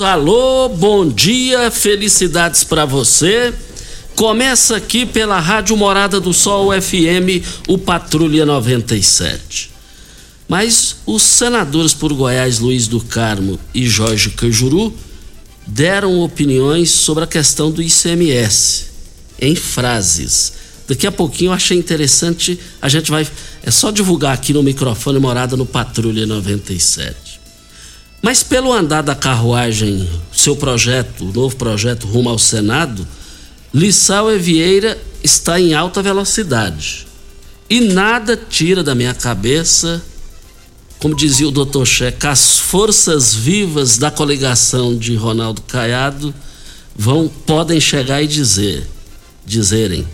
Alô, bom dia, felicidades para você. Começa aqui pela Rádio Morada do Sol FM, o Patrulha 97. Mas os senadores por Goiás, Luiz do Carmo e Jorge Cajuru, deram opiniões sobre a questão do ICMS, em frases. Daqui a pouquinho eu achei interessante, a gente vai. É só divulgar aqui no microfone Morada no Patrulha 97. Mas pelo andar da carruagem, seu projeto, o novo projeto rumo ao Senado, Lissau e Vieira está em alta velocidade. E nada tira da minha cabeça, como dizia o Dr. Checa, as forças vivas da coligação de Ronaldo Caiado vão podem chegar e dizer, dizerem,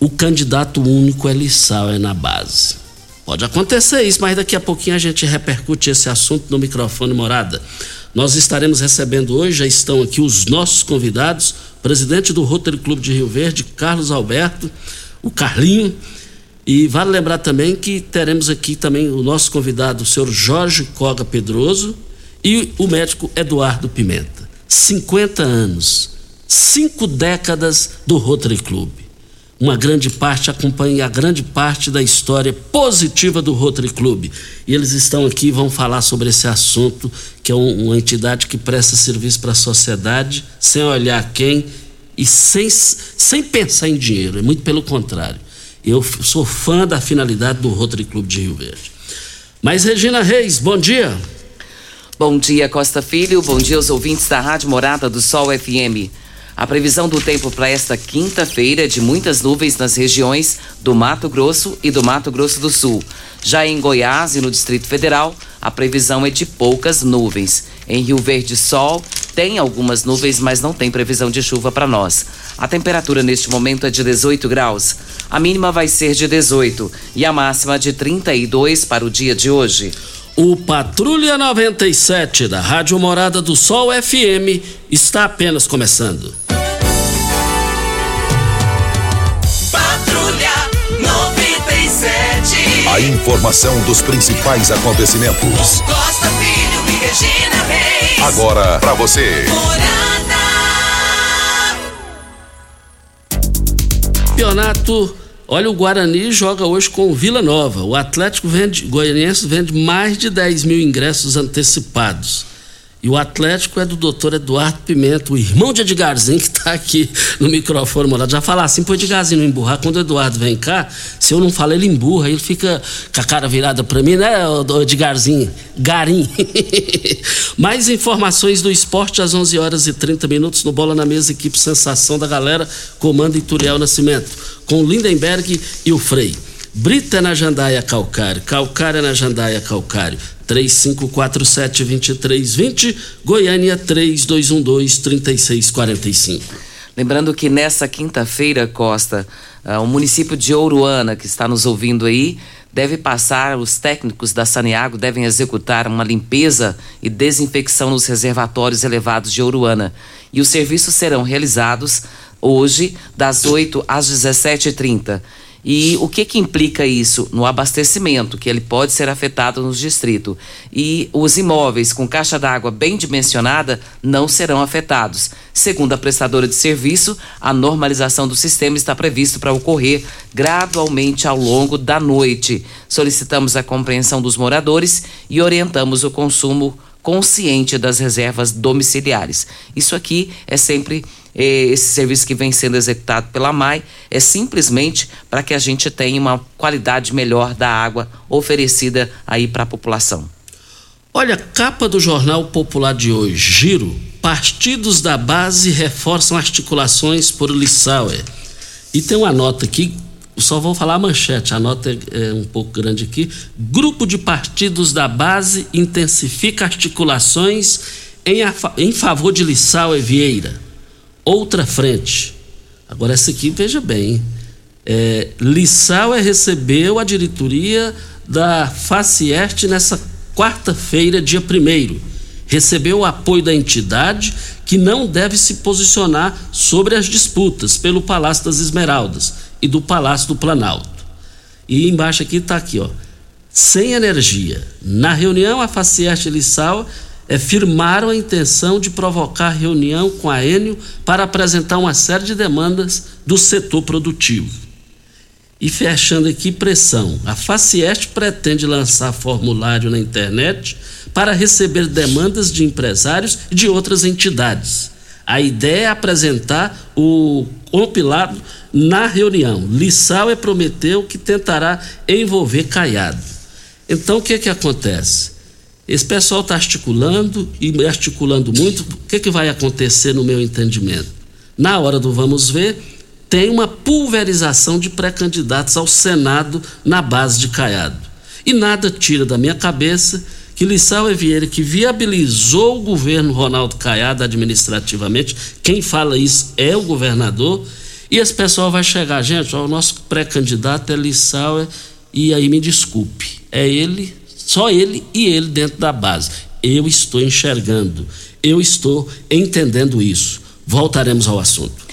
o candidato único é Lissau, é na base. Pode acontecer isso, mas daqui a pouquinho a gente repercute esse assunto no microfone morada. Nós estaremos recebendo hoje, já estão aqui os nossos convidados, presidente do Rotary Clube de Rio Verde, Carlos Alberto, o Carlinho, e vale lembrar também que teremos aqui também o nosso convidado, o senhor Jorge Coga Pedroso, e o médico Eduardo Pimenta. 50 anos, cinco décadas do Rotary Clube uma grande parte acompanha a grande parte da história positiva do Rotary Club. E eles estão aqui e vão falar sobre esse assunto, que é um, uma entidade que presta serviço para a sociedade, sem olhar quem e sem, sem pensar em dinheiro, é muito pelo contrário. Eu sou fã da finalidade do Rotary Club de Rio Verde. Mas Regina Reis, bom dia. Bom dia, Costa Filho. Bom dia aos ouvintes da Rádio Morada do Sol FM. A previsão do tempo para esta quinta-feira é de muitas nuvens nas regiões do Mato Grosso e do Mato Grosso do Sul. Já em Goiás e no Distrito Federal, a previsão é de poucas nuvens. Em Rio Verde, sol, tem algumas nuvens, mas não tem previsão de chuva para nós. A temperatura neste momento é de 18 graus. A mínima vai ser de 18 e a máxima de 32 para o dia de hoje. O Patrulha 97 da Rádio Morada do Sol FM está apenas começando. Patrulha 97. A informação dos principais acontecimentos. Costa Filho e Regina Reis. Agora para você. Morada. Campeonato. Olha, o Guarani joga hoje com o Vila Nova. O Atlético vende, Goianiense vende mais de 10 mil ingressos antecipados. E o Atlético é do doutor Eduardo Pimenta, o irmão de Edgarzinho, que está aqui no microfone morado. Já falar assim, pro Edgarzinho não emburrar. Quando o Eduardo vem cá, se eu não falo, ele emburra. Ele fica com a cara virada para mim, né, Edgarzinho? Garim. Mais informações do esporte às 11 horas e 30 minutos no Bola na Mesa, equipe Sensação da Galera, comando Ituriel Nascimento, com o Lindenberg e o Frei. Brita na Jandaia Calcário, Calcária na Jandaia Calcário. 3547-2320, Goiânia 3212-3645. Lembrando que nessa quinta-feira, Costa, uh, o município de Ouruana, que está nos ouvindo aí, deve passar, os técnicos da Saniago devem executar uma limpeza e desinfecção nos reservatórios elevados de Ouruana. E os serviços serão realizados hoje, das 8 às 17h30. E o que que implica isso? No abastecimento, que ele pode ser afetado nos distritos. E os imóveis com caixa d'água bem dimensionada não serão afetados. Segundo a prestadora de serviço, a normalização do sistema está previsto para ocorrer gradualmente ao longo da noite. Solicitamos a compreensão dos moradores e orientamos o consumo consciente das reservas domiciliares. Isso aqui é sempre eh, esse serviço que vem sendo executado pela MAI é simplesmente para que a gente tenha uma qualidade melhor da água oferecida aí para a população. Olha, capa do Jornal Popular de hoje, Giro. Partidos da base reforçam articulações por Lissauer. E tem uma nota aqui, só vou falar a manchete, a nota é, é um pouco grande aqui. Grupo de partidos da base intensifica articulações em, em favor de Lissauer Vieira outra frente. Agora, essa aqui, veja bem. É, Lissau é recebeu a diretoria da Facieste nessa quarta-feira, dia 1 Recebeu o apoio da entidade que não deve se posicionar sobre as disputas pelo Palácio das Esmeraldas e do Palácio do Planalto. E embaixo aqui está aqui, ó. Sem energia. Na reunião, a Facieste Lissau é, firmaram a intenção de provocar reunião com a Enio para apresentar uma série de demandas do setor produtivo. E fechando aqui pressão, a Facieste pretende lançar formulário na internet para receber demandas de empresários e de outras entidades. A ideia é apresentar o compilado na reunião. Lissau é prometeu que tentará envolver Caiado. Então o que que acontece? Esse pessoal está articulando e articulando muito. O que, que vai acontecer no meu entendimento? Na hora do vamos ver, tem uma pulverização de pré-candidatos ao Senado na base de Caiado. E nada tira da minha cabeça que Lissau Vieira, que viabilizou o governo Ronaldo Caiado administrativamente, quem fala isso é o governador, e esse pessoal vai chegar, gente, ó, o nosso pré-candidato é Lissau, e aí me desculpe, é ele só ele e ele dentro da base. Eu estou enxergando, eu estou entendendo isso. Voltaremos ao assunto.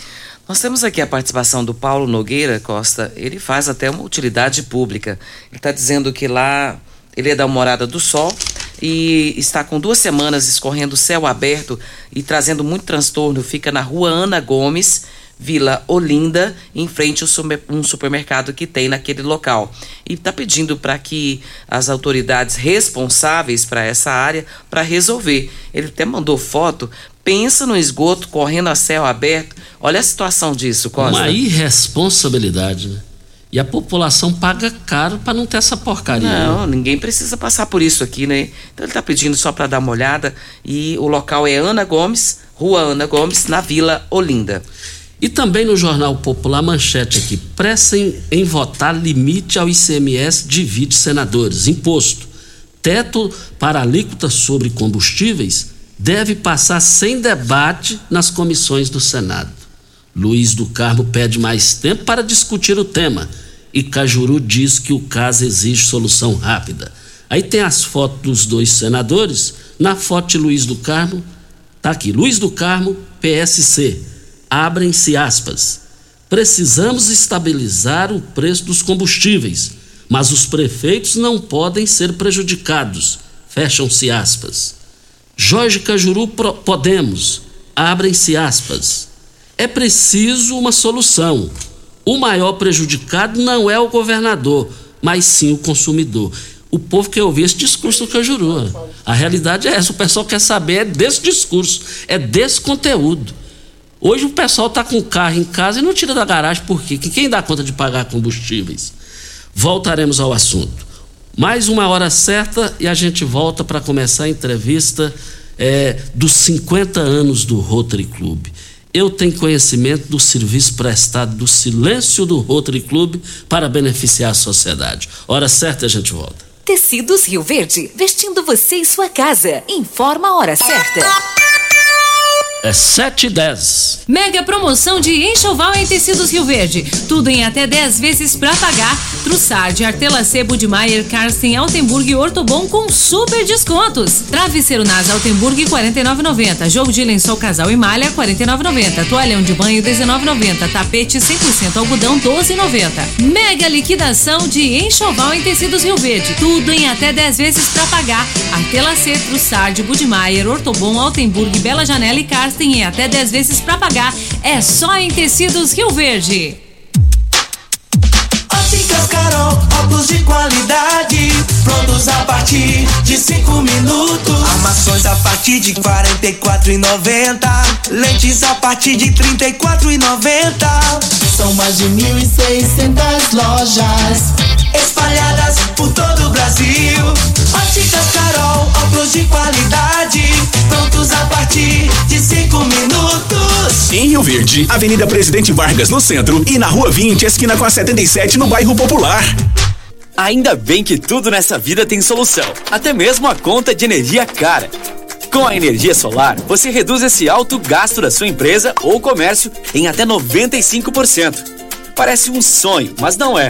Nós temos aqui a participação do Paulo Nogueira Costa. Ele faz até uma utilidade pública. Ele está dizendo que lá ele é da Morada do Sol e está com duas semanas escorrendo céu aberto e trazendo muito transtorno. Fica na rua Ana Gomes Vila Olinda, em frente a um supermercado que tem naquele local. E está pedindo para que as autoridades responsáveis para essa área para resolver. Ele até mandou foto. Pensa no esgoto correndo a céu aberto. Olha a situação disso, Costa. Uma irresponsabilidade, né? E a população paga caro para não ter essa porcaria. Não, né? ninguém precisa passar por isso aqui, né? Então ele está pedindo só para dar uma olhada. E o local é Ana Gomes, Rua Ana Gomes, na Vila Olinda. E também no Jornal Popular, manchete aqui: pressem em votar limite ao ICMS divide senadores. Imposto. Teto para alíquota sobre combustíveis deve passar sem debate nas comissões do Senado. Luiz do Carmo pede mais tempo para discutir o tema e Cajuru diz que o caso exige solução rápida. Aí tem as fotos dos dois senadores. Na foto de Luiz do Carmo, tá aqui: Luiz do Carmo, PSC abrem-se aspas. Precisamos estabilizar o preço dos combustíveis, mas os prefeitos não podem ser prejudicados. Fecham-se aspas. Jorge Cajuru Podemos, abrem-se aspas. É preciso uma solução. O maior prejudicado não é o governador, mas sim o consumidor. O povo quer ouvir esse discurso do Cajuru. A realidade é essa, o pessoal quer saber é desse discurso, é desse conteúdo. Hoje o pessoal está com o carro em casa e não tira da garagem, por quê? Quem dá conta de pagar combustíveis? Voltaremos ao assunto. Mais uma hora certa e a gente volta para começar a entrevista é, dos 50 anos do Rotary Club. Eu tenho conhecimento do serviço prestado do silêncio do Rotary Club para beneficiar a sociedade. Hora certa a gente volta. Tecidos Rio Verde, vestindo você e sua casa. Informa a hora certa. É 7 e 10. Mega promoção de enxoval em tecidos Rio Verde. Tudo em até 10 vezes pra pagar. Trussard, Artela Sebo de Maier, Karsten, Altenburg e Ortobon com super descontos. Travesseiro Nas Altenburg 49,90. Jogo de lençol casal e malha 49,90. Toalhão de banho 19,90. Tapete 100% algodão 12,90. Mega liquidação de enxoval em tecidos Rio Verde. Tudo em até 10 vezes pra pagar. Artela C, Trussard, Budmeier, Ortobon, Altenburg, Bela Janela e Karsten em até 10 vezes pra pagar. É só em tecidos Rio Verde. Óticas Carol, óculos de qualidade, prontos a partir de 5 minutos. Armações a partir de 44,90. Lentes a partir de 34,90. São mais de 1.600 lojas espalhadas por todo o Brasil. Óticas Carol, óculos de qualidade, prontos a partir de 5 minutos. Em Rio Verde, Avenida Presidente Vargas no centro e na Rua 20, esquina com a 77 no bairro Popular. Ainda bem que tudo nessa vida tem solução, até mesmo a conta de energia cara. Com a energia solar, você reduz esse alto gasto da sua empresa ou comércio em até 95%. Parece um sonho, mas não é.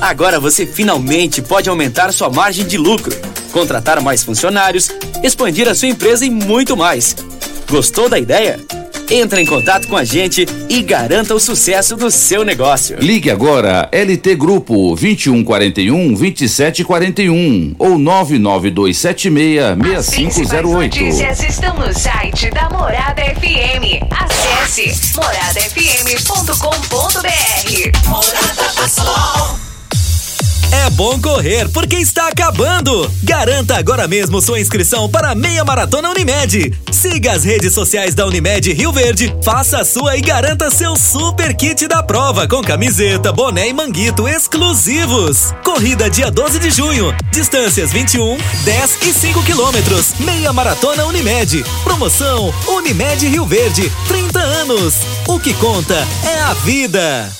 Agora você finalmente pode aumentar sua margem de lucro, contratar mais funcionários, expandir a sua empresa e muito mais. Gostou da ideia? Entre em contato com a gente e garanta o sucesso do seu negócio. Ligue agora LT Grupo 2141 2741 ou 99276 Principais 6508. notícias estão no site da Morada FM. Acesse moradafm.com.br. Morada do Sol. É bom correr porque está acabando. Garanta agora mesmo sua inscrição para a Meia Maratona Unimed. Siga as redes sociais da Unimed Rio Verde, faça a sua e garanta seu super kit da prova com camiseta, boné e manguito exclusivos. Corrida dia 12 de junho. Distâncias 21, 10 e 5 quilômetros. Meia Maratona Unimed. Promoção Unimed Rio Verde. 30 anos. O que conta é a vida.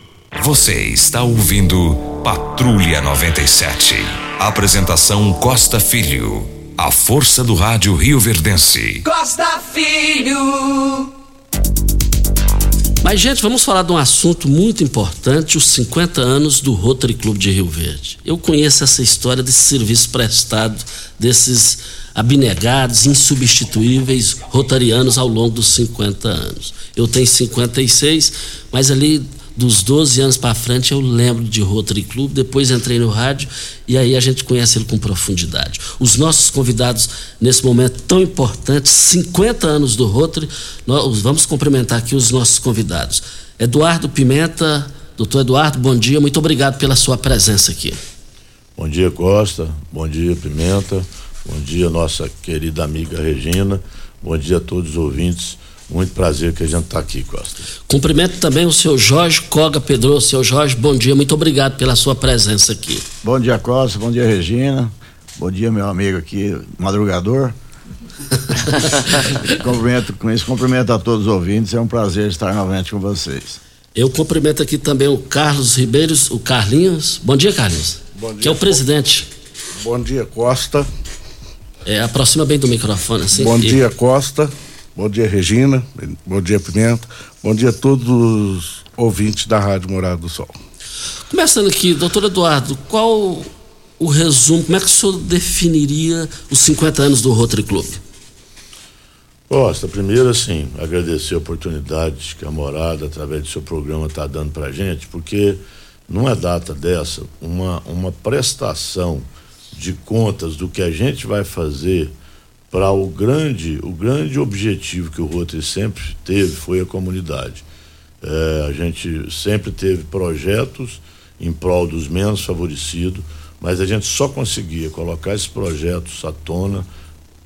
Você está ouvindo Patrulha 97. Apresentação Costa Filho. A força do rádio Rio Verdense. Costa Filho. Mas, gente, vamos falar de um assunto muito importante: os 50 anos do Rotary Clube de Rio Verde. Eu conheço essa história desse serviço prestado, desses abnegados, insubstituíveis rotarianos ao longo dos 50 anos. Eu tenho 56, mas ali dos 12 anos para frente eu lembro de Rotary Club, depois entrei no rádio e aí a gente conhece ele com profundidade. Os nossos convidados nesse momento tão importante, 50 anos do Rotary, nós vamos cumprimentar aqui os nossos convidados. Eduardo Pimenta, doutor Eduardo, bom dia, muito obrigado pela sua presença aqui. Bom dia, Costa, bom dia, Pimenta, bom dia, nossa querida amiga Regina, bom dia a todos os ouvintes muito prazer que a gente está aqui, Costa. Cumprimento também o seu Jorge Coga Pedro. Seu Jorge, bom dia, muito obrigado pela sua presença aqui. Bom dia, Costa, bom dia, Regina. Bom dia, meu amigo aqui, madrugador. cumprimento, com isso, cumprimento a todos os ouvintes. É um prazer estar novamente com vocês. Eu cumprimento aqui também o Carlos Ribeiros, o Carlinhos. Bom dia, Carlinhos. Bom dia, que é o presidente. Bom dia, Costa. É, aproxima bem do microfone, assim. Bom e... dia, Costa. Bom dia, Regina. Bom dia, Pimenta. Bom dia a todos os ouvintes da Rádio Morada do Sol. Começando aqui, doutor Eduardo, qual o resumo, como é que o senhor definiria os 50 anos do Rotary Club? Costa, primeiro assim, agradecer a oportunidade que a morada, através do seu programa, está dando para gente, porque numa data dessa, uma, uma prestação de contas do que a gente vai fazer para o grande, o grande objetivo que o Rotary sempre teve foi a comunidade. É, a gente sempre teve projetos em prol dos menos favorecidos, mas a gente só conseguia colocar esses projetos à tona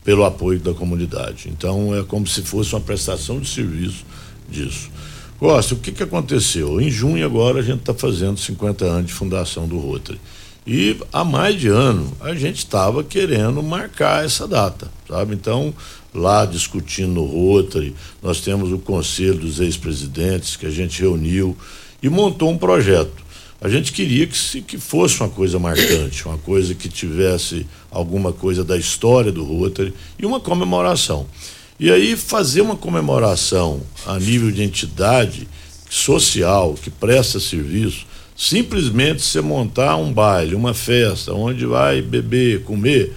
pelo apoio da comunidade. Então é como se fosse uma prestação de serviço disso. Costa, o que, que aconteceu? Em junho agora a gente está fazendo 50 anos de fundação do Rotary. E há mais de ano a gente estava querendo marcar essa data, sabe? Então, lá discutindo no Rotary, nós temos o conselho dos ex-presidentes que a gente reuniu e montou um projeto. A gente queria que, se, que fosse uma coisa marcante, uma coisa que tivesse alguma coisa da história do Rotary e uma comemoração. E aí fazer uma comemoração a nível de entidade social que presta serviço Simplesmente você montar um baile, uma festa, onde vai beber, comer,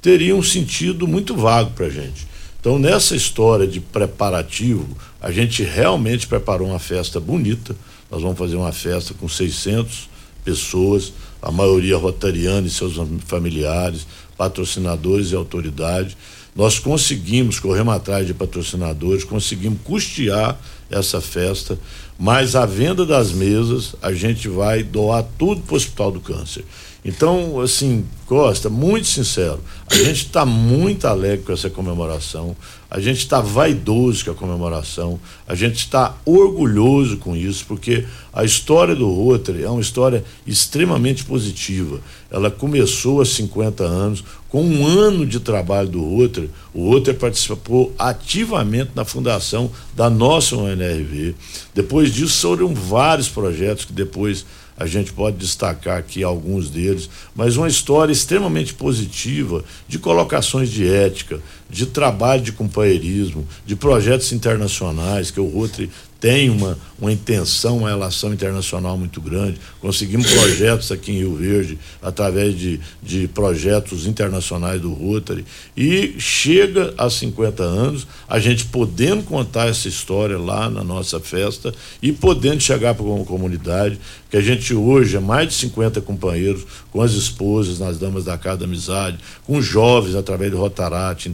teria um sentido muito vago para a gente. Então, nessa história de preparativo, a gente realmente preparou uma festa bonita. Nós vamos fazer uma festa com 600 pessoas, a maioria rotariana e seus familiares, patrocinadores e autoridade. Nós conseguimos, corremos atrás de patrocinadores, conseguimos custear essa festa, mas a venda das mesas a gente vai doar tudo para o Hospital do Câncer. Então, assim, Costa, muito sincero, a gente está muito alegre com essa comemoração, a gente está vaidoso com a comemoração, a gente está orgulhoso com isso, porque a história do Rotary é uma história extremamente positiva. Ela começou há 50 anos, com um ano de trabalho do Rotary, o Rotary participou ativamente na fundação da nossa UNRV. Depois disso, foram vários projetos que depois a gente pode destacar aqui alguns deles, mas uma história extremamente positiva de colocações de ética, de trabalho de companheirismo, de projetos internacionais que o Rotary tem uma, uma intenção, uma relação internacional muito grande. Conseguimos projetos aqui em Rio Verde, através de, de projetos internacionais do Rotary. E chega a 50 anos, a gente podendo contar essa história lá na nossa festa e podendo chegar para uma comunidade, que a gente hoje é mais de 50 companheiros, com as esposas, nas damas da Casa da Amizade, com jovens através do Rotarate,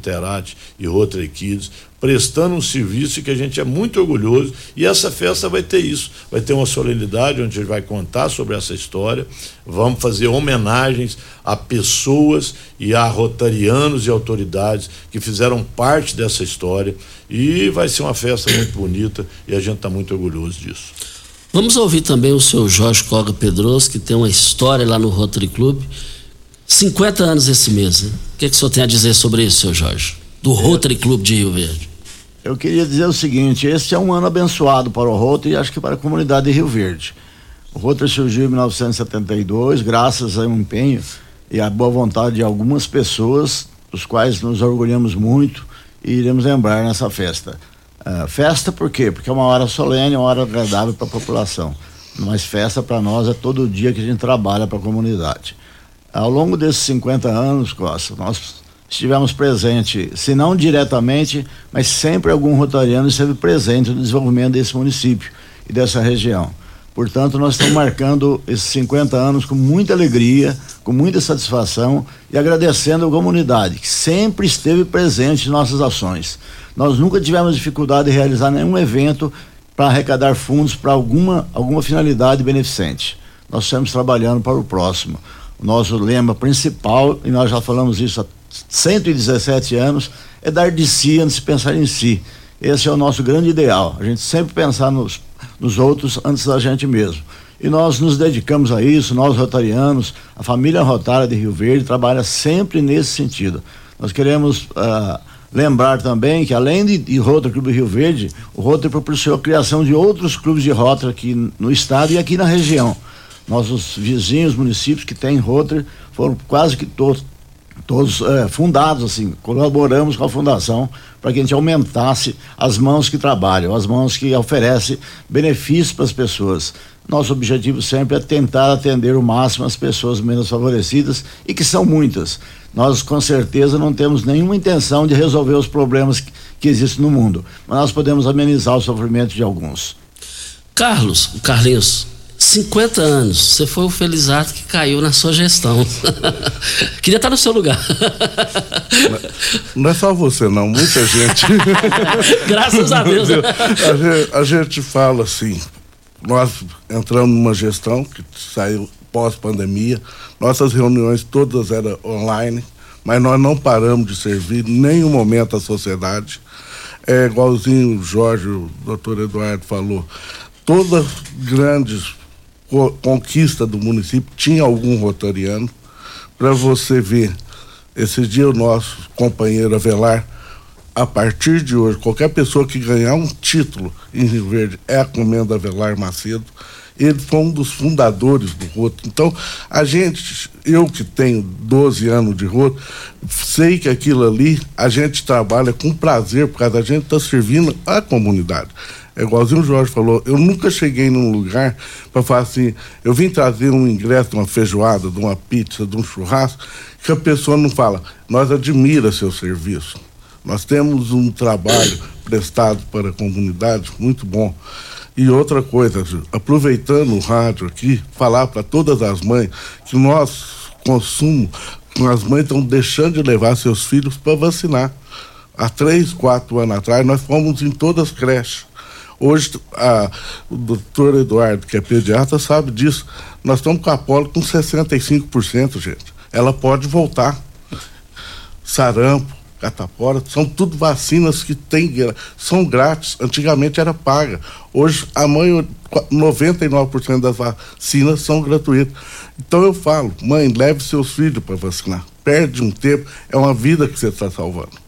E Rotary Kids, prestando um serviço que a gente é muito orgulhoso e essa festa vai ter isso, vai ter uma solenidade onde a gente vai contar sobre essa história, vamos fazer homenagens a pessoas e a rotarianos e autoridades que fizeram parte dessa história e vai ser uma festa muito bonita e a gente está muito orgulhoso disso. Vamos ouvir também o seu Jorge Coga Pedroso, que tem uma história lá no Rotary Club. 50 anos esse mês. Né? O que, é que o senhor tem a dizer sobre isso, seu Jorge? Do Rotary Club de Rio Verde. Eu queria dizer o seguinte: esse é um ano abençoado para o Rotary e acho que para a comunidade de Rio Verde. O Rotary surgiu em 1972, graças a um empenho e à boa vontade de algumas pessoas, dos quais nos orgulhamos muito e iremos lembrar nessa festa. Uh, festa por quê? Porque é uma hora solene, uma hora agradável para a população. Mas festa para nós é todo dia que a gente trabalha para a comunidade. Ao longo desses 50 anos, Costa, nós estivemos presentes, se não diretamente, mas sempre algum rotariano esteve presente no desenvolvimento desse município e dessa região. Portanto, nós estamos marcando esses 50 anos com muita alegria, com muita satisfação e agradecendo a comunidade que sempre esteve presente em nossas ações. Nós nunca tivemos dificuldade de realizar nenhum evento para arrecadar fundos para alguma, alguma finalidade beneficente. Nós estamos trabalhando para o próximo. O nosso lema principal, e nós já falamos isso há 117 anos, é dar de si antes de pensar em si. Esse é o nosso grande ideal. A gente sempre pensar nos, nos outros antes da gente mesmo. E nós nos dedicamos a isso, nós rotarianos, a família rotária de Rio Verde trabalha sempre nesse sentido. Nós queremos uh, lembrar também que além de, de Rotary Clube Rio Verde, o Rotary proporcionou a criação de outros clubes de Rotary aqui no estado e aqui na região. Nossos vizinhos municípios que têm Rotary foram quase que todos todos é, fundados assim, colaboramos com a fundação para que a gente aumentasse as mãos que trabalham, as mãos que oferecem benefícios para as pessoas. Nosso objetivo sempre é tentar atender o máximo as pessoas menos favorecidas e que são muitas. Nós com certeza não temos nenhuma intenção de resolver os problemas que, que existem no mundo, mas nós podemos amenizar o sofrimento de alguns. Carlos, Carlinhos, 50 anos, você foi o Felizato que caiu na sua gestão. Queria estar no seu lugar. Não é só você, não, muita gente. Graças a Deus. A gente, a gente fala assim, nós entramos numa gestão que saiu pós-pandemia, nossas reuniões todas eram online, mas nós não paramos de servir em nenhum momento a sociedade. É igualzinho o Jorge, o doutor Eduardo falou, todas grandes conquista do município tinha algum rotariano. Para você ver, esse dia o nosso companheiro Avelar, a partir de hoje, qualquer pessoa que ganhar um título em Rio Verde é a Comenda Avelar Macedo. Ele foi um dos fundadores do Roto. Então, a gente, eu que tenho 12 anos de Roto, sei que aquilo ali a gente trabalha com prazer, porque a gente está servindo a comunidade. É igualzinho o Jorge falou, eu nunca cheguei num lugar para falar assim, eu vim trazer um ingresso de uma feijoada, de uma pizza, de um churrasco, que a pessoa não fala, nós admira seu serviço. Nós temos um trabalho prestado para a comunidade muito bom. E outra coisa, aproveitando o rádio aqui, falar para todas as mães que nosso consumo, as mães estão deixando de levar seus filhos para vacinar. Há três, quatro anos atrás, nós fomos em todas as creches. Hoje, a, o doutor Eduardo, que é pediatra, sabe disso. Nós estamos com a polo com 65%, gente. Ela pode voltar. Sarampo, catapora, são tudo vacinas que tem, são grátis. Antigamente era paga. Hoje, a mãe, 99% das vacinas são gratuitas. Então eu falo, mãe, leve seus filhos para vacinar. Perde um tempo, é uma vida que você está salvando.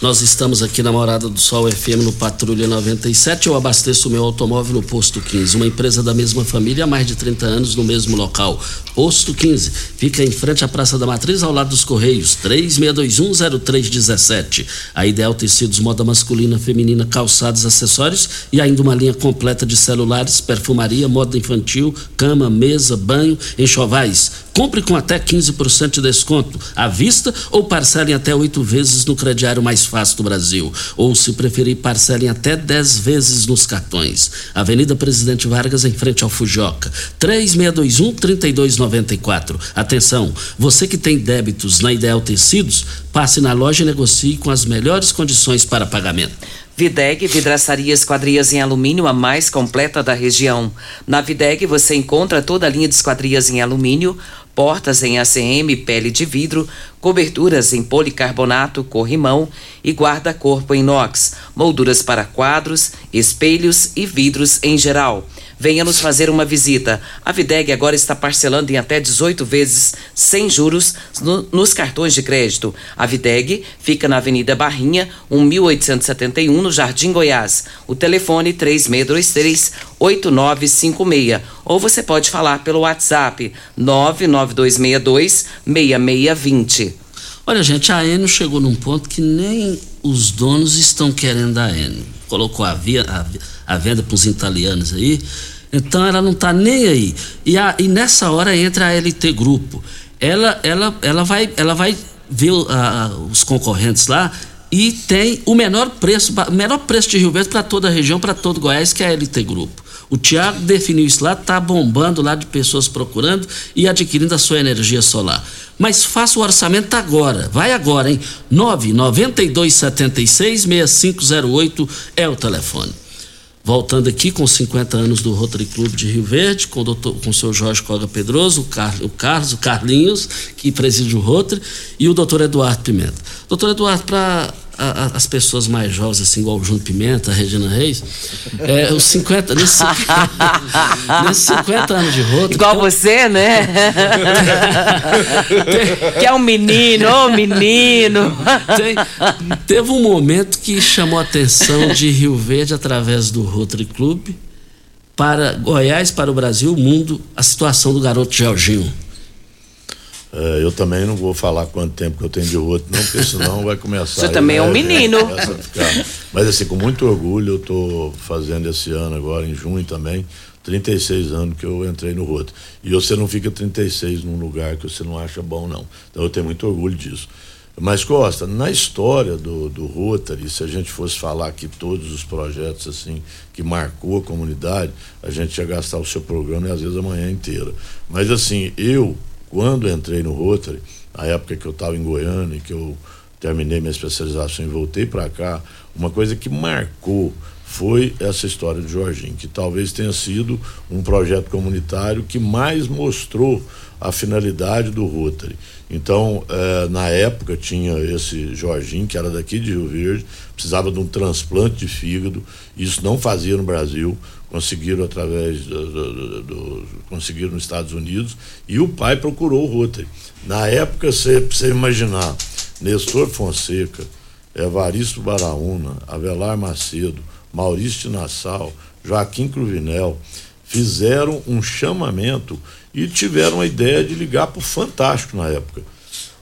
Nós estamos aqui na Morada do Sol FM no Patrulha 97. Eu abasteço o meu automóvel no Posto 15, uma empresa da mesma família há mais de 30 anos no mesmo local. Posto 15 fica em frente à Praça da Matriz, ao lado dos Correios, 36210317. A Ideal Tecidos, moda masculina, feminina, calçados, acessórios e ainda uma linha completa de celulares, perfumaria, moda infantil, cama, mesa, banho, enxovais. Compre com até 15% de desconto à vista ou parcelem até oito vezes no crediário mais fácil do Brasil. Ou, se preferir, parcelem até 10 vezes nos cartões. Avenida Presidente Vargas, em frente ao Fujoca. 3621-3294. Atenção, você que tem débitos na Ideal Tecidos, passe na loja e negocie com as melhores condições para pagamento. Videg Vidraçaria Esquadrias em Alumínio, a mais completa da região. Na Videg você encontra toda a linha de esquadrias em alumínio, portas em ACM, pele de vidro, coberturas em policarbonato, corrimão e guarda-corpo inox, molduras para quadros, espelhos e vidros em geral. Venha nos fazer uma visita. A Videg agora está parcelando em até 18 vezes sem juros no- nos cartões de crédito. A Videg fica na Avenida Barrinha, 1871, no Jardim Goiás. O telefone 3623 8956. Ou você pode falar pelo WhatsApp 99262 6620. Olha, gente, a Enio chegou num ponto que nem os donos estão querendo a Enio. Colocou a, via, a, a venda para os italianos aí, então ela não está nem aí. E, a- e nessa hora entra a LT Grupo. Ela, ela, ela, vai, ela vai ver a- os concorrentes lá e tem o menor preço, o menor preço de Rio Verde para toda a região, para todo Goiás, que é a LT Grupo. O Tiago definiu isso lá, tá bombando lá de pessoas procurando e adquirindo a sua energia solar. Mas faça o orçamento agora, vai agora, hein? 992766508 é o telefone. Voltando aqui com 50 anos do Rotary Clube de Rio Verde, com o, doutor, com o seu Jorge Coga Pedroso, o, Car, o Carlos, o Carlinhos, que preside o Rotary, e o doutor Eduardo Pimenta. Doutor Eduardo, para as pessoas mais jovens, assim, igual o Júnior Pimenta, a Regina Reis, é, os 50, nesses, nesses 50 anos de Rotary. Igual você, né? que é um menino, ô menino. Tem- teve um momento que chamou a atenção de Rio Verde através do Rotary Club para Goiás, para o Brasil, o mundo, a situação do garoto Gelginho. É, eu também não vou falar quanto tempo que eu tenho de Rotary, não, porque senão vai começar. Você também é um menino. Ficar... Mas assim, com muito orgulho, eu estou fazendo esse ano agora, em junho também, 36 anos que eu entrei no Rotary. E você não fica 36 num lugar que você não acha bom, não. Então eu tenho muito orgulho disso. Mas, Costa, na história do, do Rotary, se a gente fosse falar aqui todos os projetos assim que marcou a comunidade, a gente ia gastar o seu programa e às vezes a manhã inteira. Mas assim, eu quando entrei no Rotary, na época que eu estava em Goiânia e que eu terminei minha especialização e voltei para cá, uma coisa que marcou foi essa história do Jorginho, que talvez tenha sido um projeto comunitário que mais mostrou a finalidade do Rotary. Então, eh, na época tinha esse Jorginho, que era daqui de Rio Verde, precisava de um transplante de fígado, isso não fazia no Brasil, conseguiram através do, do, do, conseguiram nos Estados Unidos e o pai procurou o Rotary. Na época, você imaginar, Nestor Fonseca, Evaristo Baraúna, Avelar Macedo, Maurício Nassau, Joaquim Cruvinel, fizeram um chamamento e tiveram a ideia de ligar para o Fantástico na época.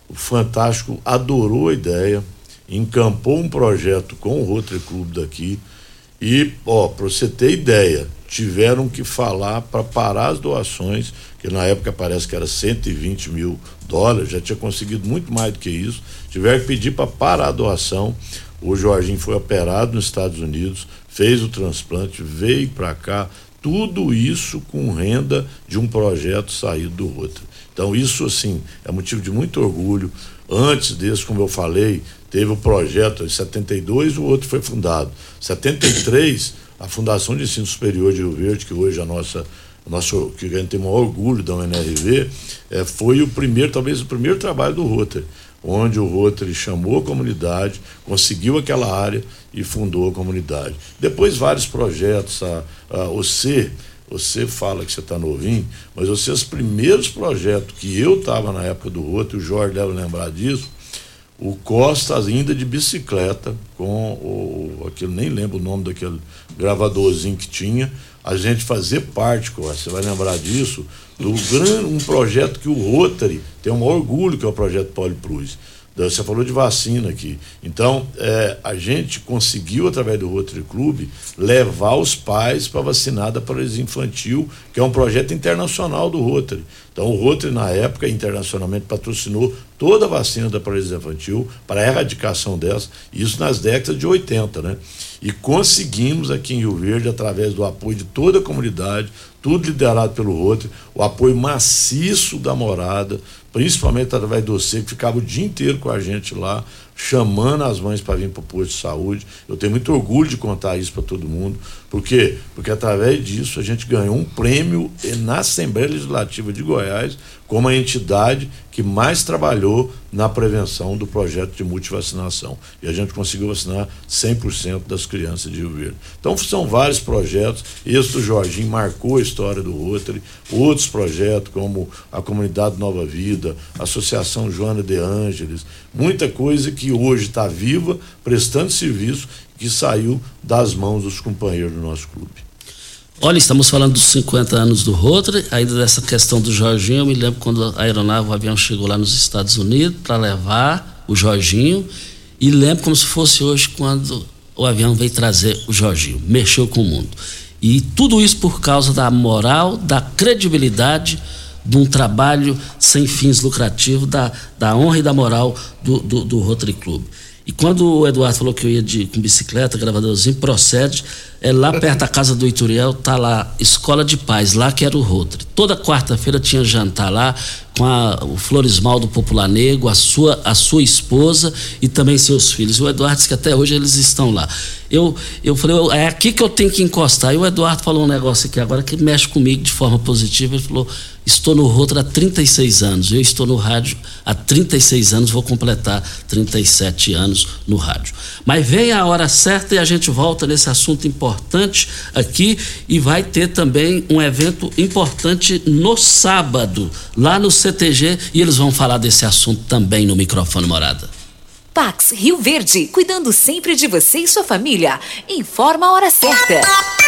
O Fantástico adorou a ideia, encampou um projeto com o Rotary Club daqui e, ó, para você ter ideia, tiveram que falar para parar as doações, que na época parece que era 120 mil dólares, já tinha conseguido muito mais do que isso. Tiveram que pedir para parar a doação. O Jorginho foi operado nos Estados Unidos, fez o transplante, veio para cá, tudo isso com renda de um projeto saído do Rotary. Então, isso, assim, é motivo de muito orgulho. Antes desse, como eu falei, teve o projeto em 72, o outro foi fundado. 73, a Fundação de Ensino Superior de Rio Verde, que hoje é a nossa nosso que a gente tem o maior orgulho da UNRV, é, foi o primeiro, talvez o primeiro trabalho do Rotary, onde o Rotary chamou a comunidade, conseguiu aquela área e fundou a comunidade. Depois vários projetos, a, a, o C, você fala que você está novinho, mas você, os primeiros projetos que eu estava na época do Rotary, o Jorge deve lembrar disso, o Costa ainda de bicicleta, com o, aquele, nem lembro o nome daquele gravadorzinho que tinha, a gente fazer parte, Costa, você vai lembrar disso, do grande, um projeto que o Rotary tem um orgulho, que é o projeto Poliprus. Você falou de vacina aqui. Então, é, a gente conseguiu, através do Rotary Club, levar os pais para vacinar da paralisia infantil, que é um projeto internacional do Rotary. Então, o Rotary, na época, internacionalmente patrocinou toda a vacina da paralisia infantil para a erradicação dessa, isso nas décadas de 80, né? E conseguimos aqui em Rio Verde, através do apoio de toda a comunidade, tudo liderado pelo Rotary, o apoio maciço da morada, principalmente através do você, que ficava o dia inteiro com a gente lá, chamando as mães para vir para o posto de saúde. Eu tenho muito orgulho de contar isso para todo mundo. Por quê? Porque através disso a gente ganhou um prêmio na Assembleia Legislativa de Goiás como a entidade que mais trabalhou na prevenção do projeto de multivacinação. E a gente conseguiu vacinar 100% das crianças de Rio Verde. Então são vários projetos. Esse do Jorginho marcou a história do Rotary. Outros projetos, como a Comunidade Nova Vida, a Associação Joana de Ângeles, muita coisa que hoje está viva, prestando serviço, que saiu das mãos dos companheiros do nosso clube. Olha, estamos falando dos 50 anos do Rotary, ainda dessa questão do Jorginho. Eu me lembro quando a aeronave, o avião chegou lá nos Estados Unidos para levar o Jorginho. E lembro como se fosse hoje quando o avião veio trazer o Jorginho. Mexeu com o mundo. E tudo isso por causa da moral, da credibilidade de um trabalho sem fins lucrativos, da, da honra e da moral do, do, do Rotary Club. E quando o Eduardo falou que eu ia de, com bicicleta, gravadorzinho, procede, é lá perto da casa do Ituriel, tá lá, Escola de Paz, lá que era o Rotary. Toda quarta-feira tinha jantar lá com a, o Florismal do Popular Negro, a sua, a sua esposa e também seus filhos. O Eduardo disse que até hoje eles estão lá. Eu, eu falei, é aqui que eu tenho que encostar. E o Eduardo falou um negócio aqui agora que mexe comigo de forma positiva. Ele falou: estou no Rotary há 36 anos. Eu estou no rádio há 36 anos, vou completar 37 anos no rádio. Mas vem a hora certa e a gente volta nesse assunto importante aqui e vai ter também um evento importante no sábado, lá no CTG, e eles vão falar desse assunto também no microfone morada. Pax Rio Verde, cuidando sempre de você e sua família. Informa a hora certa.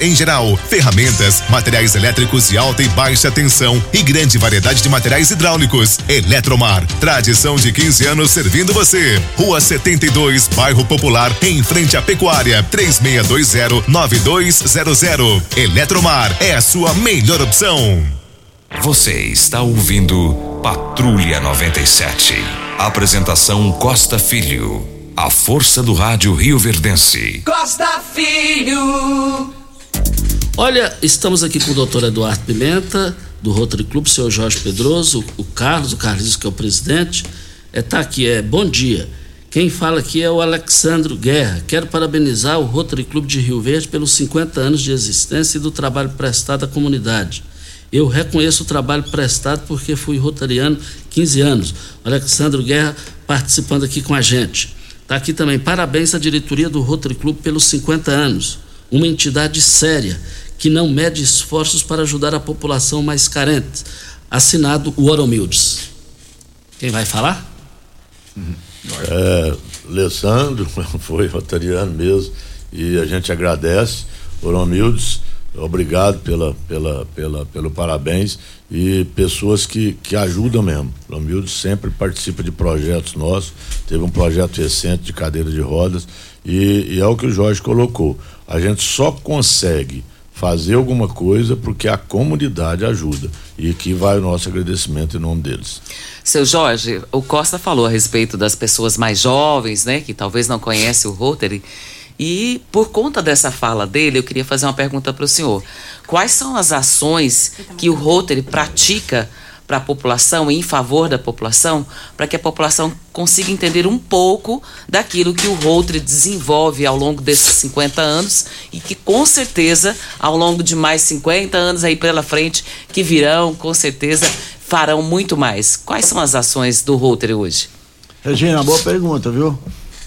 em geral, ferramentas, materiais elétricos de alta e baixa tensão e grande variedade de materiais hidráulicos. Eletromar, tradição de 15 anos servindo você. Rua 72, Bairro Popular, em frente à Pecuária, 3620-9200. Eletromar é a sua melhor opção. Você está ouvindo Patrulha 97. Apresentação Costa Filho. A força do rádio Rio Verdense. Costa Filho. Olha, estamos aqui com o doutor Eduardo Pimenta, do Rotary Club, o senhor Jorge Pedroso, o Carlos, o Carlos que é o presidente. É, tá aqui, é bom dia. Quem fala aqui é o Alexandro Guerra. Quero parabenizar o Rotary Clube de Rio Verde pelos 50 anos de existência e do trabalho prestado à comunidade. Eu reconheço o trabalho prestado porque fui rotariano 15 anos. O Alexandro Guerra participando aqui com a gente. Está aqui também. Parabéns à diretoria do Rotary Clube pelos 50 anos. Uma entidade séria que não mede esforços para ajudar a população mais carente. Assinado o Oromildes. Quem vai falar? É, Alessandro foi rotariano mesmo e a gente agradece. Oromildes, obrigado pela, pela, pela, pelo parabéns e pessoas que, que ajudam mesmo. Oromildes sempre participa de projetos nossos, teve um projeto recente de cadeira de rodas e, e é o que o Jorge colocou. A gente só consegue fazer alguma coisa porque a comunidade ajuda. E aqui vai o nosso agradecimento em nome deles. Seu Jorge, o Costa falou a respeito das pessoas mais jovens, né, que talvez não conhecem o Rotary. E por conta dessa fala dele, eu queria fazer uma pergunta para o senhor. Quais são as ações que o Rotary pratica para a população, em favor da população, para que a população consiga entender um pouco daquilo que o Rotary desenvolve ao longo desses 50 anos e que com certeza ao longo de mais 50 anos aí pela frente que virão, com certeza farão muito mais. Quais são as ações do Rotary hoje? Regina, boa pergunta, viu?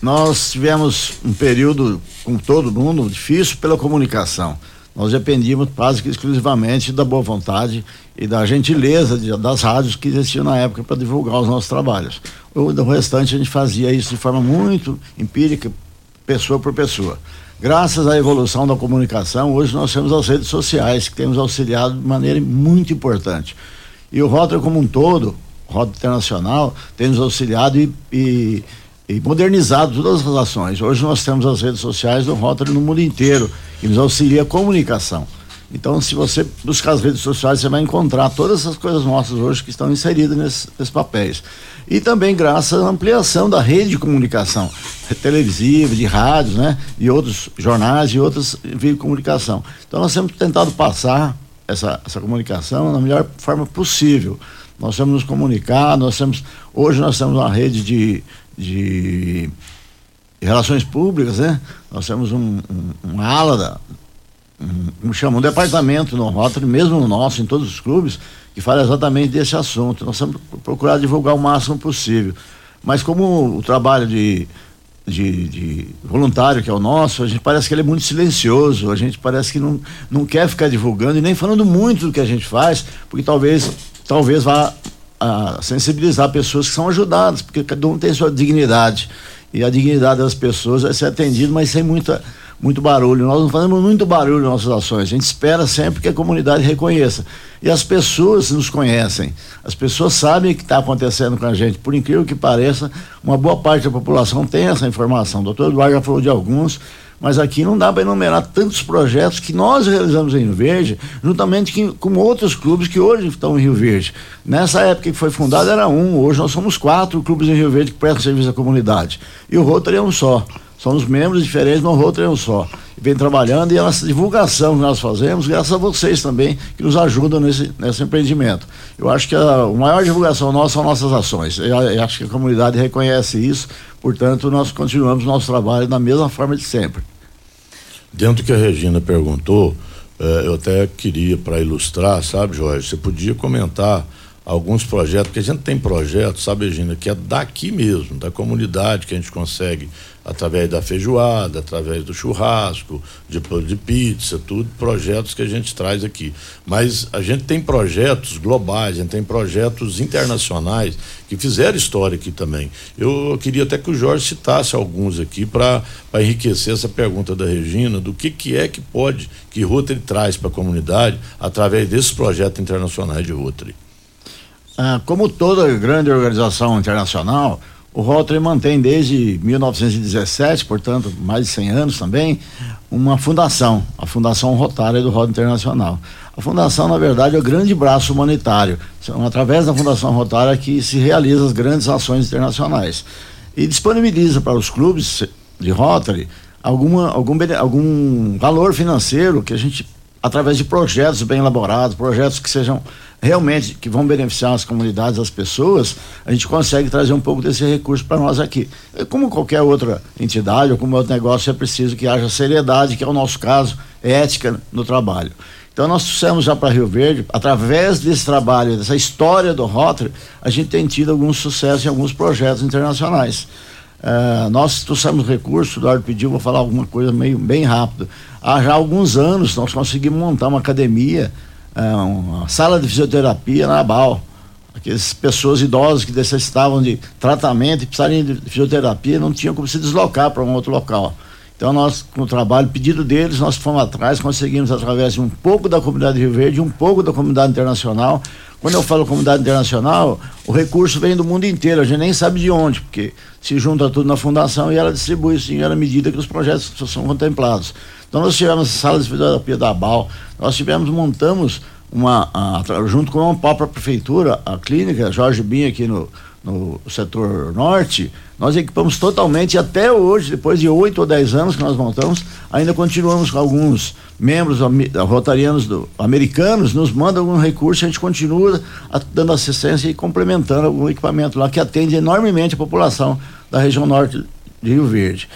Nós tivemos um período com todo mundo difícil pela comunicação. Nós dependíamos quase que exclusivamente da boa vontade e da gentileza de, das rádios que existiam na época para divulgar os nossos trabalhos. O, restante a gente fazia isso de forma muito empírica, pessoa por pessoa. Graças à evolução da comunicação, hoje nós temos as redes sociais que temos auxiliado de maneira muito importante. E o Rotary como um todo, Rotary Internacional, tem nos auxiliado e, e, e modernizado todas as ações. Hoje nós temos as redes sociais do Rotary no mundo inteiro que nos auxilia a comunicação. Então, se você buscar as redes sociais, você vai encontrar todas essas coisas nossas hoje que estão inseridas nesses, nesses papéis. E também graças à ampliação da rede de comunicação televisiva, de rádios, né? E outros jornais e outros veículos de comunicação. Então, nós temos tentado passar essa, essa comunicação da melhor forma possível. Nós temos nos comunicar, nós temos, hoje nós temos uma rede de, de relações públicas, né? Nós temos um, um, uma ala da, como chama, um departamento no Rotary, mesmo no nosso, em todos os clubes, que fala exatamente desse assunto. Nós temos procurar divulgar o máximo possível. Mas como o trabalho de, de, de, voluntário que é o nosso, a gente parece que ele é muito silencioso, a gente parece que não, não quer ficar divulgando e nem falando muito do que a gente faz, porque talvez, talvez vá a sensibilizar pessoas que são ajudadas, porque cada um tem sua dignidade. E a dignidade das pessoas vai ser atendida, mas sem muita muito barulho. Nós não fazemos muito barulho nas nossas ações. A gente espera sempre que a comunidade reconheça. E as pessoas nos conhecem. As pessoas sabem o que está acontecendo com a gente. Por incrível que pareça, uma boa parte da população tem essa informação. O doutor Eduardo já falou de alguns, mas aqui não dá para enumerar tantos projetos que nós realizamos em Rio Verde, juntamente com outros clubes que hoje estão em Rio Verde. Nessa época que foi fundado era um, hoje nós somos quatro clubes em Rio Verde que prestam serviço à comunidade. E o Rotary é um só. São os membros diferentes, no Rotary é um só. Vem trabalhando e a nossa divulgação que nós fazemos, graças a vocês também, que nos ajudam nesse, nesse empreendimento. Eu acho que a, a maior divulgação nossa são nossas ações. Eu, eu acho que a comunidade reconhece isso, portanto, nós continuamos nosso trabalho da mesma forma de sempre. Dentro que a Regina perguntou, eh, eu até queria, para ilustrar, sabe, Jorge, você podia comentar alguns projetos, porque a gente tem projetos, sabe, Regina, que é daqui mesmo, da comunidade, que a gente consegue através da feijoada, através do churrasco, de, de pizza, tudo, projetos que a gente traz aqui. Mas a gente tem projetos globais, a gente tem projetos internacionais que fizeram história aqui também. Eu, queria até que o Jorge citasse alguns aqui para enriquecer essa pergunta da Regina, do que, que é que pode, que Rotary traz para a comunidade através desses projetos internacionais de Rotary. Ah, como toda grande organização internacional, o Rotary mantém desde 1917, portanto, mais de 100 anos também, uma fundação, a Fundação Rotária do Rotary Internacional. A fundação, na verdade, é o grande braço humanitário. São através da Fundação Rotária que se realizam as grandes ações internacionais. E disponibiliza para os clubes de Rotary alguma, algum, algum valor financeiro que a gente, através de projetos bem elaborados, projetos que sejam realmente que vão beneficiar as comunidades, as pessoas, a gente consegue trazer um pouco desse recurso para nós aqui. É como qualquer outra entidade ou como outro negócio, é preciso que haja seriedade, que é o nosso caso, ética no trabalho. Então nós trouxemos já para Rio Verde, através desse trabalho, dessa história do Rotary, a gente tem tido alguns sucessos em alguns projetos internacionais. Uh, nós trouxemos recurso, o Eduardo pediu, vou falar alguma coisa meio bem rápido. Há já alguns anos nós conseguimos montar uma academia é, uma sala de fisioterapia na BAL. Aquelas pessoas idosas que necessitavam de tratamento e precisavam de fisioterapia não tinham como se deslocar para um outro local. Então nós, com o trabalho, pedido deles, nós fomos atrás, conseguimos através de um pouco da comunidade Rio Verde, um pouco da comunidade internacional. Quando eu falo comunidade internacional, o recurso vem do mundo inteiro, a gente nem sabe de onde, porque se junta tudo na fundação e ela distribui sim, à medida que os projetos são contemplados. Então nós tivemos salas de fisioterapia da BAL, nós tivemos, montamos uma, a, junto com a própria prefeitura, a clínica Jorge Binha aqui no, no setor norte, nós equipamos totalmente e até hoje, depois de oito ou dez anos que nós montamos, ainda continuamos com alguns membros rotarianos do, americanos, nos mandam algum recurso, a gente continua dando assistência e complementando algum equipamento lá que atende enormemente a população da região norte de Rio Verde.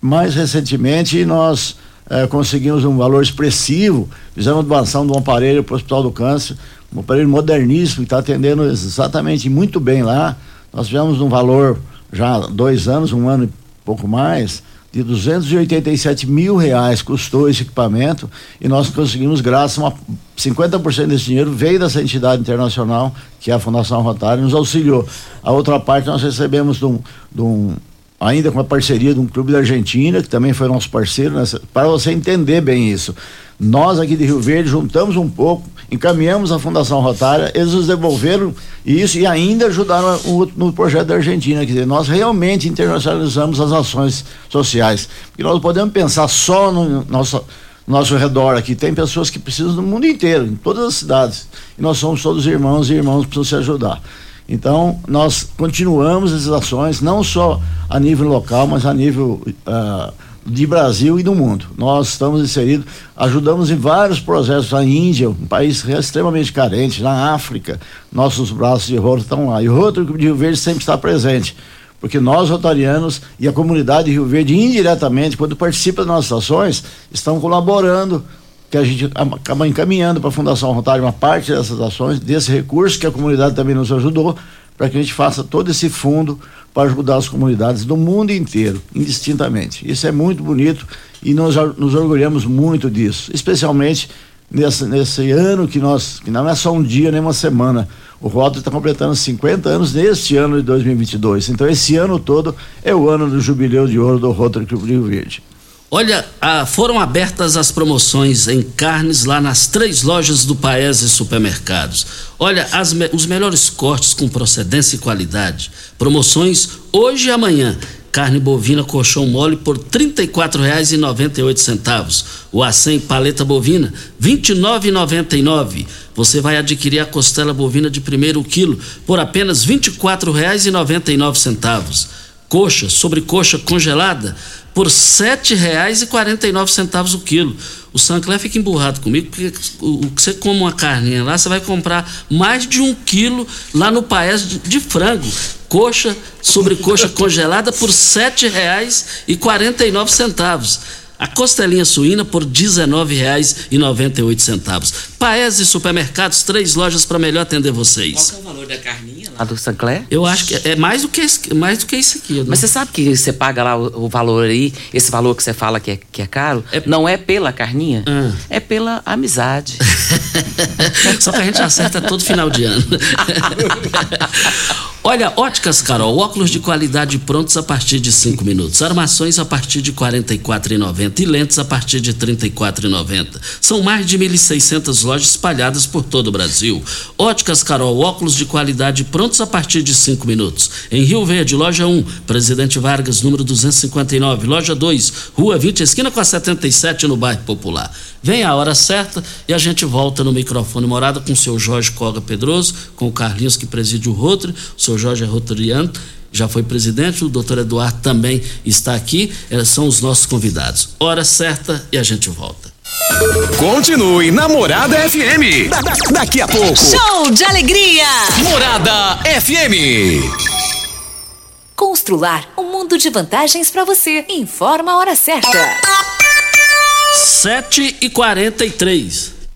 Mais recentemente, nós é, conseguimos um valor expressivo, fizemos doação de um aparelho para o Hospital do Câncer, um aparelho moderníssimo que está atendendo exatamente muito bem lá. Nós tivemos um valor já dois anos, um ano e pouco mais, de 287 mil reais custou esse equipamento e nós conseguimos, graças a uma, 50% desse dinheiro veio dessa entidade internacional, que é a Fundação Rotária, nos auxiliou. A outra parte nós recebemos de um, de um ainda com a parceria de um clube da Argentina, que também foi nosso parceiro, nessa, para você entender bem isso. Nós aqui de Rio Verde juntamos um pouco, encaminhamos a Fundação Rotária, eles nos devolveram isso e ainda ajudaram no, no projeto da Argentina. Quer dizer, nós realmente internacionalizamos as ações sociais. Porque nós podemos pensar só no nosso nosso redor aqui. Tem pessoas que precisam do mundo inteiro, em todas as cidades. E nós somos todos irmãos e irmãos precisam se ajudar. Então, nós continuamos essas ações, não só a nível local, mas a nível uh, de Brasil e do mundo. Nós estamos inseridos, ajudamos em vários processos na Índia, um país extremamente carente, na África, nossos braços de rodo estão lá. E o Rotary de Rio Verde sempre está presente, porque nós, rotarianos e a comunidade de Rio Verde, indiretamente, quando participa das nossas ações, estão colaborando que a gente acaba encaminhando para a Fundação Rotário uma parte dessas ações, desse recurso que a comunidade também nos ajudou, para que a gente faça todo esse fundo para ajudar as comunidades do mundo inteiro, indistintamente. Isso é muito bonito e nós nos orgulhamos muito disso, especialmente nesse, nesse ano que nós, que não é só um dia nem uma semana, o Rotary está completando 50 anos neste ano de 2022. Então esse ano todo é o ano do jubileu de ouro do Rotary Clube Rio Verde. Olha, ah, foram abertas as promoções em carnes lá nas três lojas do Paese Supermercados. Olha, as, os melhores cortes com procedência e qualidade. Promoções hoje e amanhã. Carne bovina colchão mole por R$ 34,98. O acém paleta bovina R$ 29,99. Você vai adquirir a costela bovina de primeiro quilo por apenas R$ 24,99. Coxa, sobrecoxa congelada por R$ 7,49 o quilo. O Sancler fica emburrado comigo, porque o, que você come uma carninha lá, você vai comprar mais de um quilo lá no Paes de, frango. Coxa, sobrecoxa congelada por R$ 7,49. A costelinha suína por R$ 19,98. Paese Supermercados, três lojas para melhor atender vocês. Qual é o valor da lá? A do Sancler? Eu acho que é mais do que, mais do que isso aqui. Mas você sabe que você paga lá o, o, valor aí, esse valor que você fala que é, que é caro, é... não é pela carninha, ah. é pela amizade. Só que a gente acerta todo final de ano. Olha, óticas Carol, óculos de qualidade prontos a partir de 5 minutos, armações a partir de R$ 44,90 e lentes a partir de R$ 34,90. São mais de 1.600 lojas espalhadas por todo o Brasil. Óticas Carol, óculos de qualidade prontos a partir de 5 minutos. Em Rio Verde, loja 1, Presidente Vargas, número 259, loja 2, Rua 20, esquina com a 77, no bairro Popular. Vem a hora certa e a gente volta no microfone morada com o seu Jorge Coga Pedroso, com o Carlinhos que preside o Rotary, o seu Jorge é já foi presidente, o doutor Eduardo também está aqui, eles são os nossos convidados. Hora certa e a gente volta. Continue Namorada FM. Da, da, daqui a pouco. Show de alegria. Morada FM. Constrular um mundo de vantagens para você. Informa a hora certa. 7 e 43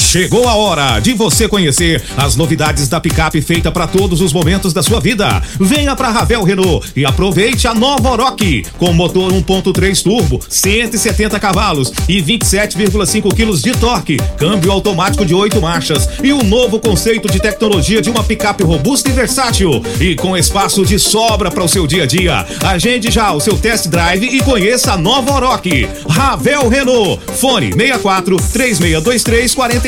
Chegou a hora de você conhecer as novidades da picape feita para todos os momentos da sua vida. Venha para Ravel Renault e aproveite a nova com motor 1.3 turbo, 170 cavalos e 27,5 quilos de torque, câmbio automático de 8 marchas e um novo conceito de tecnologia de uma picape robusta e versátil e com espaço de sobra para o seu dia a dia. Agende já o seu test drive e conheça a nova. Ravel Renault. Fone 64 3623 40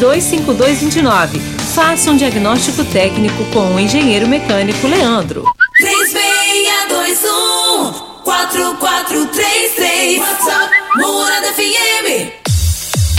5229. Faça um diagnóstico técnico com o engenheiro mecânico Leandro. 3621 4433 WhatsApp Morada FM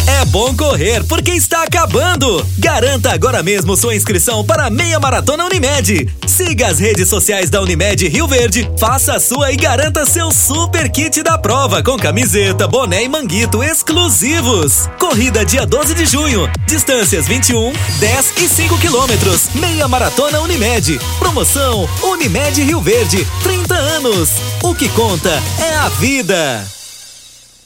É bom correr porque está acabando. Garanta agora mesmo sua inscrição para a meia maratona Unimed. Siga as redes sociais da Unimed Rio Verde, faça a sua e garanta seu super kit da prova com camiseta, boné e manguito exclusivos. Corrida dia 12 de junho. Distâncias 21, 10 e 5 quilômetros. Meia maratona Unimed. Promoção Unimed Rio Verde. 30 anos. O que conta é a vida.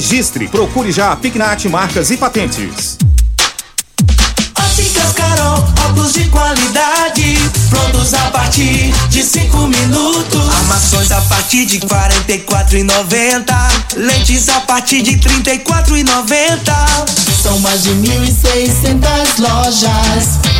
registre, procure já a Pignat Marcas e Patentes. Óticas Carol, óculos de qualidade, prontos a partir de 5 minutos. Armações a partir de 44,90. Lentes a partir de 34,90. São mais de 1.600 lojas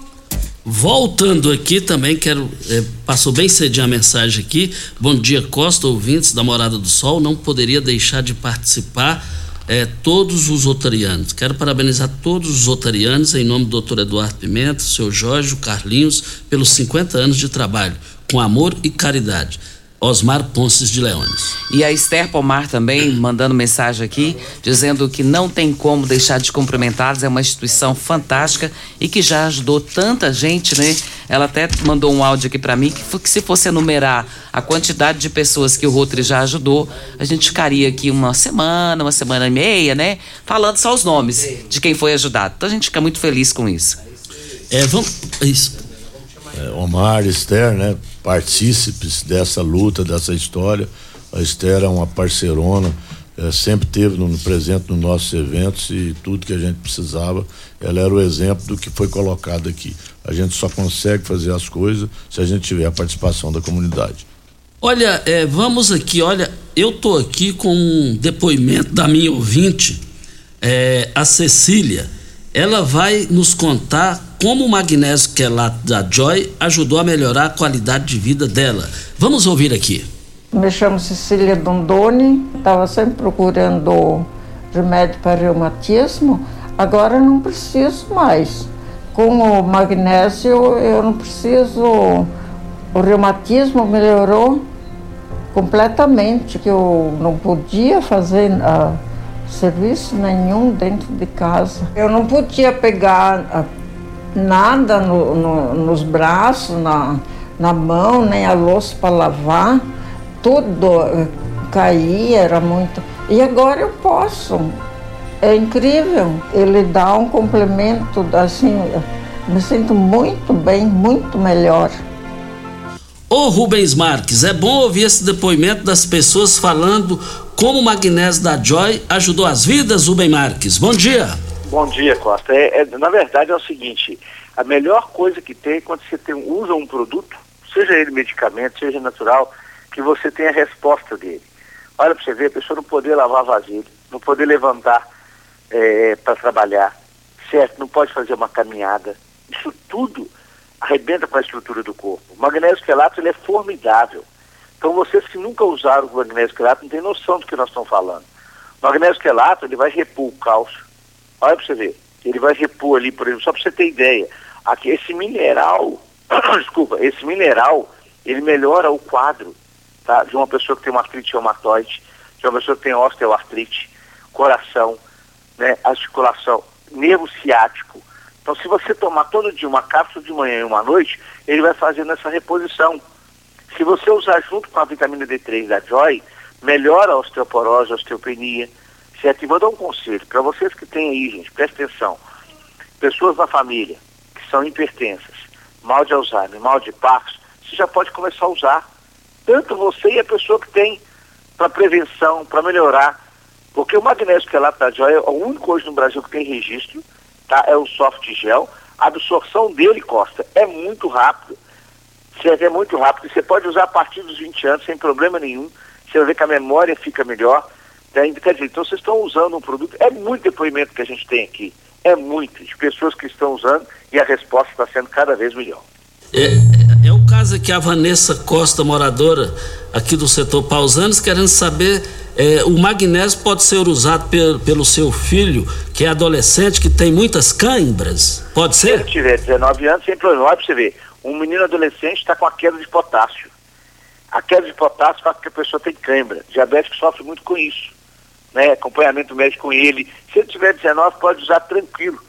Voltando aqui também, quero. é, passou bem cedinho a mensagem aqui. Bom dia, Costa, ouvintes da Morada do Sol. Não poderia deixar de participar é, todos os otarianos. Quero parabenizar todos os otarianos em nome do doutor Eduardo Pimenta, seu Jorge, o Carlinhos, pelos 50 anos de trabalho, com amor e caridade. Osmar Ponces de Leones. E a Esther Pomar também mandando mensagem aqui, dizendo que não tem como deixar de cumprimentá-los, é uma instituição fantástica e que já ajudou tanta gente, né? Ela até mandou um áudio aqui para mim que, que se fosse enumerar a quantidade de pessoas que o Rotary já ajudou, a gente ficaria aqui uma semana, uma semana e meia, né? Falando só os nomes de quem foi ajudado. Então a gente fica muito feliz com isso. É, vamos. Isso. Omar, Esther, né? Partícipes dessa luta, dessa história. A Esther é uma parceirona, é, sempre teve no, presente nos nossos eventos e tudo que a gente precisava. Ela era o exemplo do que foi colocado aqui. A gente só consegue fazer as coisas se a gente tiver a participação da comunidade. Olha, é, vamos aqui, olha, eu tô aqui com um depoimento da minha ouvinte, é, a Cecília. Ela vai nos contar como o magnésio quelato da Joy ajudou a melhorar a qualidade de vida dela. Vamos ouvir aqui. Me chamo Cecília Dondoni, estava sempre procurando remédio para reumatismo, agora não preciso mais. Com o magnésio eu não preciso, o reumatismo melhorou completamente, que eu não podia fazer ah, serviço nenhum dentro de casa. Eu não podia pegar ah, nada no- no- nos braços, na, na mão, nem a louça para lavar, tudo eh, caía, era muito. E agora eu posso. É incrível. Ele dá um complemento, assim, me sinto muito bem, muito melhor. Ô Rubens Marques, é bom ouvir esse depoimento das pessoas falando como o magnésio da Joy ajudou as vidas, Rubem Marques. Bom dia. Bom dia, Costa. É, é- na verdade é o seguinte, a melhor coisa que tem é quando você tem- usa um produto, seja ele medicamento, seja natural, que você tem a resposta dele. Olha para você ver, a pessoa não poder lavar vasilha, não poder levantar para trabalhar, certo? Não pode fazer uma caminhada. Isso tudo arrebenta com a estrutura do corpo. O magnésio quelato ele é formidável. Então vocês que nunca usaram o magnésio quelato não têm noção do que nós estamos falando. O magnésio quelato ele vai repor o cálcio. Olha para você ver. Ele vai repor ali, por exemplo, só para você ter ideia, aqui esse mineral, desculpa, esse mineral, ele melhora o quadro tá? de uma pessoa que tem uma artrite reumatoide, de uma pessoa que tem osteoartrite, coração, né, articulação, nervo ciático. Então, se você tomar todo dia uma cápsula de manhã e uma noite, ele vai fazendo essa reposição. Se você usar junto com a vitamina D3 da Joy, melhora a osteoporose, a osteopenia. Certo? E vou dar um conselho para vocês que têm aí, gente, presta atenção. Pessoas na família que são hipertensas, mal de Alzheimer, mal de Parkinson, você já pode começar a usar. Tanto você e a pessoa que tem para prevenção, para melhorar. Porque o magnésio quelato da joia é o único hoje no Brasil que tem registro, tá? É o soft gel. A absorção dele, Costa, é muito rápido. É muito rápido. Você pode usar a partir dos 20 anos sem problema nenhum. Você vai ver que a memória fica melhor. Né? Quer dizer, então vocês estão usando um produto. É muito depoimento que a gente tem aqui. É muito de pessoas que estão usando e a resposta está sendo cada vez melhor. É, é, é o caso aqui a Vanessa Costa, moradora aqui do setor Pausanes, querendo saber é, o magnésio pode ser usado pe pelo seu filho, que é adolescente, que tem muitas câimbras? Pode ser? Se ele tiver 19 anos, sem problema. Olha para você ver, um menino adolescente está com a queda de potássio. A queda de potássio faz com que a pessoa tenha cãibra. Diabético sofre muito com isso. Né? Acompanhamento médico com ele. Se ele tiver 19, pode usar tranquilo.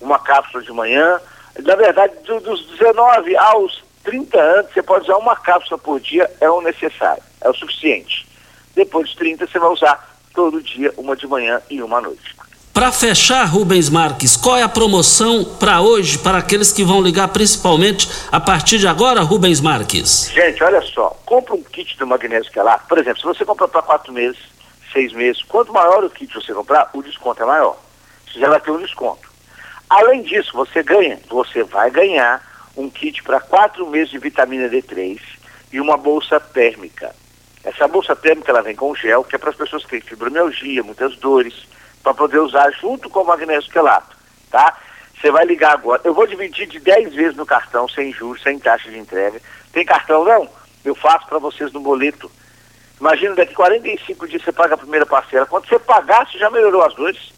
Uma cápsula de manhã. Na verdade, do, dos 19 aos 30 anos, você pode usar uma cápsula por dia, é o necessário, é o suficiente. Depois dos 30, você vai usar todo dia, uma de manhã e uma à noite. Para fechar, Rubens Marques, qual é a promoção para hoje, para aqueles que vão ligar principalmente a partir de agora, Rubens Marques? Gente, olha só, compra um kit do magnésio que é lá. Por exemplo, se você comprar para quatro meses, seis meses, quanto maior o kit você comprar, o desconto é maior. Você já vai ter um desconto. Além disso, você ganha, você vai ganhar um kit para quatro meses de vitamina D3 e uma bolsa térmica. Essa bolsa térmica ela vem com gel, que é para as pessoas que têm fibromialgia, muitas dores, para poder usar junto com o magnésio quelato, tá? Você vai ligar agora. Eu vou dividir de 10 vezes no cartão, sem juros, sem taxa de entrega. Tem cartão não? Eu faço para vocês no boleto. Imagina, daqui 45 dias você paga a primeira parcela. Quando você pagar, você já melhorou as dores.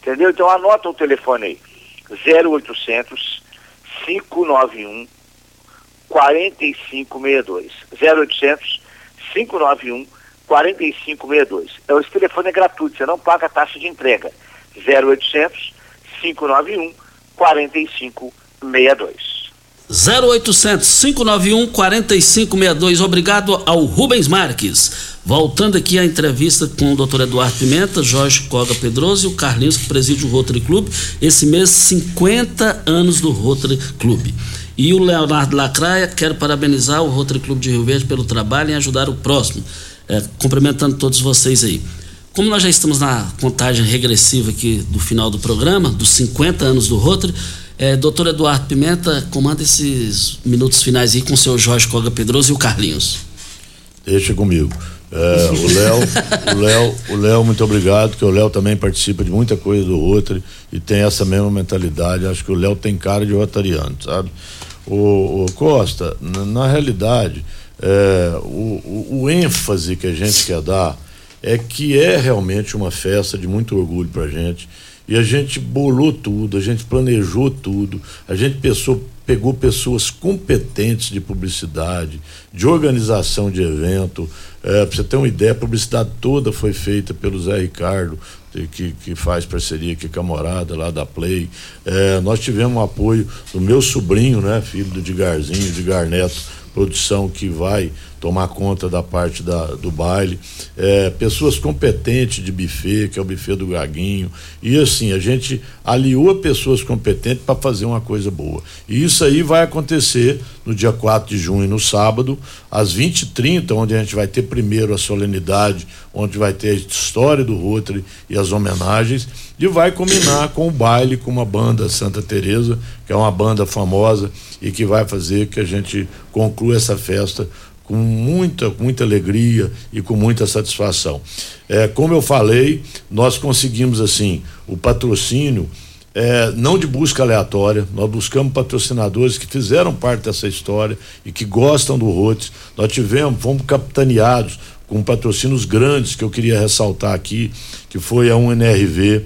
Entendeu? Então anota o telefone aí. 0800 591 4562. 0800 591 4562. Então, esse telefone é gratuito, você não paga a taxa de entrega. 0800 591 4562. 0800 591 4562. Obrigado ao Rubens Marques. Voltando aqui à entrevista com o Dr. Eduardo Pimenta, Jorge Coga Pedroso e o Carlinhos, que preside o Rotary Club. Esse mês, 50 anos do Rotary Club. E o Leonardo Lacraia, quero parabenizar o Rotary Clube de Rio Verde pelo trabalho em ajudar o próximo. É, cumprimentando todos vocês aí. Como nós já estamos na contagem regressiva aqui do final do programa, dos 50 anos do Rotary, é, doutor Eduardo Pimenta, comanda esses minutos finais aí com o seu Jorge Coga Pedroso e o Carlinhos. Deixa comigo. É, o Léo, o Léo, o Léo, muito obrigado, que o Léo também participa de muita coisa do Rotary e tem essa mesma mentalidade. Acho que o Léo tem cara de rotariano, sabe? O, o Costa, na, na realidade, é, o, o, o, ênfase que a gente quer dar é que é realmente uma festa de muito orgulho para a gente. E a gente bolou tudo, a gente planejou tudo, a gente pensou, pegou pessoas competentes de publicidade, de organização de evento. É, para você ter uma ideia, a publicidade toda foi feita pelo Zé Ricardo, que, que faz parceria com a morada lá da Play. É, nós tivemos o apoio do meu sobrinho, né, filho do Digarzinho, Digar Neto, produção que vai tomar conta da parte da, do baile, é, pessoas competentes de buffet, que é o buffet do Gaguinho, e assim, a gente aliou pessoas competentes para fazer uma coisa boa. E isso aí vai acontecer no dia 4 de junho, no sábado, às 20h30, onde a gente vai ter primeiro a solenidade, onde vai ter a história do Rotary e as homenagens, e vai combinar com o baile com uma banda Santa Teresa, que é uma banda famosa e que vai fazer que a gente conclua essa festa com muita, muita alegria e com muita satisfação. É, como eu falei, nós conseguimos assim o patrocínio é, não de busca aleatória, nós buscamos patrocinadores que fizeram parte dessa história e que gostam do Roots. Nós tivemos, fomos capitaneados com patrocínios grandes que eu queria ressaltar aqui, que foi a UNRV,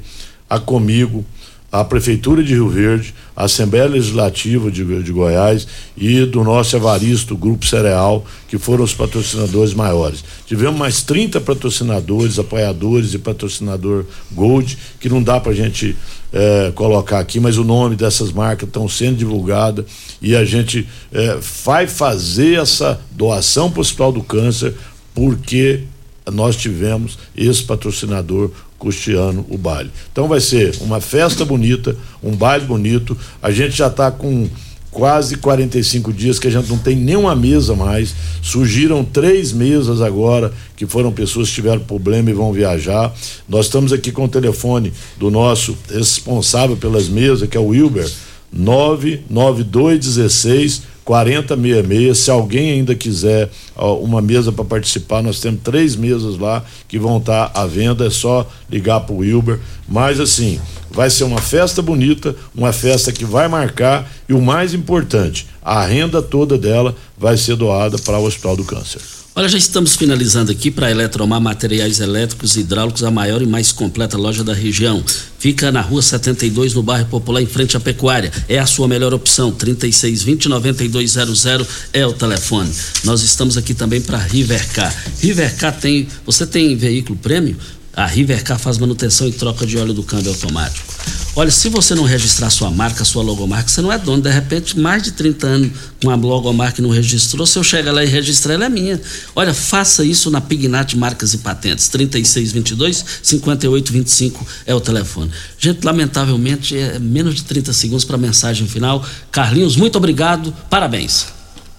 a Comigo, a Prefeitura de Rio Verde, a Assembleia Legislativa de, de Goiás e do nosso Evaristo, Grupo Cereal, que foram os patrocinadores maiores. Tivemos mais 30 patrocinadores, apoiadores e patrocinador Gold, que não dá para a gente é, colocar aqui, mas o nome dessas marcas estão sendo divulgadas e a gente é, vai fazer essa doação para o Hospital do Câncer porque nós tivemos esse patrocinador custeando o baile. Então vai ser uma festa bonita, um baile bonito. A gente já está com quase 45 dias que a gente não tem nenhuma mesa mais. Surgiram três mesas agora, que foram pessoas que tiveram problema e vão viajar. Nós estamos aqui com o telefone do nosso responsável pelas mesas, que é o Wilber, 99216 4066. Se alguém ainda quiser ó, uma mesa para participar, nós temos três mesas lá que vão estar tá à venda. É só ligar para o Wilber. Mas assim, vai ser uma festa bonita, uma festa que vai marcar e o mais importante, a renda toda dela vai ser doada para o Hospital do Câncer. Olha, já estamos finalizando aqui para Eletromar Materiais Elétricos e Hidráulicos, a maior e mais completa loja da região. Fica na rua 72, no bairro Popular, em frente à Pecuária. É a sua melhor opção. 3620-9200 é o telefone. Nós estamos aqui também para Rivercar. Rivercar tem. Você tem veículo prêmio? A Rivercar faz manutenção e troca de óleo do câmbio automático. Olha, se você não registrar sua marca, sua logomarca, você não é dono. De repente, mais de 30 anos com a logomarca e não registrou, se eu chegar lá e registrar, ela é minha. Olha, faça isso na Pignat Marcas e Patentes. 3622-5825 é o telefone. Gente, lamentavelmente, é menos de 30 segundos para a mensagem final. Carlinhos, muito obrigado. Parabéns.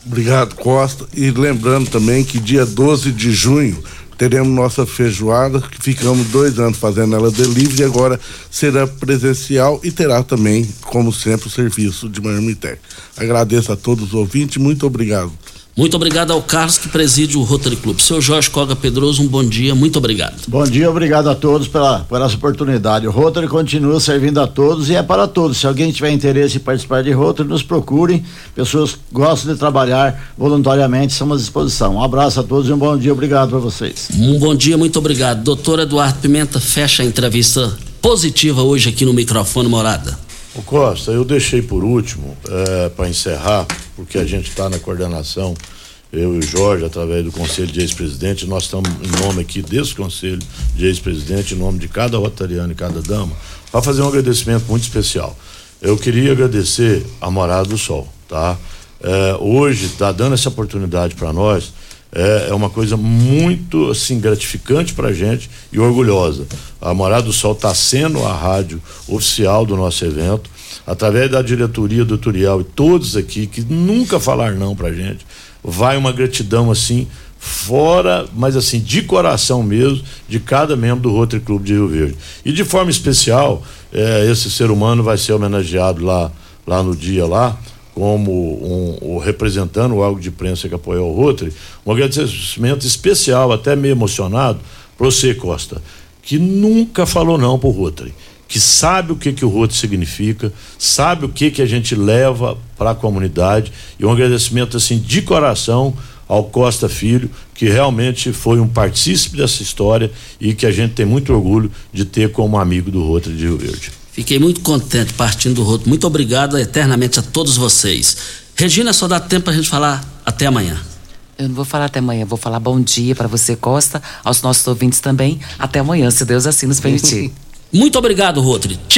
Obrigado, Costa. E lembrando também que dia 12 de junho teremos nossa feijoada, que ficamos dois anos fazendo ela delivery, agora será presencial e terá também, como sempre, o serviço de Marmitex. Agradeço a todos os ouvintes, muito obrigado. Muito obrigado ao Carlos que preside o Rotary Club. Seu Jorge Coga Pedroso, um bom dia, muito obrigado. Bom dia, obrigado a todos pela, por essa oportunidade. O Rotary continua servindo a todos e é para todos. Se alguém tiver interesse em participar de Rotary, nos procurem. Pessoas que gostam de trabalhar voluntariamente, estamos à disposição. Um abraço a todos e um bom dia, obrigado para vocês. Um bom dia, muito obrigado. Doutor Eduardo Pimenta, fecha a entrevista positiva hoje aqui no microfone Morada. O Costa, eu deixei por último, é, para encerrar, porque a gente está na coordenação, eu e o Jorge, através do Conselho de Ex-Presidente, nós estamos em nome aqui desse Conselho de Ex-Presidente, em nome de cada rotariano e cada dama, para fazer um agradecimento muito especial. Eu queria agradecer a Morada do Sol, tá? É, hoje está dando essa oportunidade para nós é, é, uma coisa muito assim gratificante para a gente e orgulhosa. A Morada do Sol está sendo a rádio oficial do nosso evento, através da diretoria do Turiel e todos aqui que nunca falaram não para a gente. Vai uma gratidão assim fora, mas assim de coração mesmo, de cada membro do Rotary Clube de Rio Verde. E de forma especial, é, esse ser humano vai ser homenageado lá lá no dia lá como um, um, representando o órgão de imprensa que apoiou o Rotary, um agradecimento especial, até meio emocionado, para você, Costa, que nunca falou não para o Rotary, que sabe o que, que o Rotary significa, sabe o que, que a gente leva para a comunidade, e um agradecimento assim de coração ao Costa Filho, que realmente foi um partícipe dessa história e que a gente tem muito orgulho de ter como amigo do Rotary de Rio Verde. Fiquei muito contente partindo do roto. Muito obrigado eternamente a todos vocês. Regina, só dá tempo para a gente falar até amanhã. Eu não vou falar até amanhã, vou falar bom dia para você, Costa, aos nossos ouvintes também. Até amanhã, se Deus assim nos permitir. Muito obrigado, Rotary. Tchau.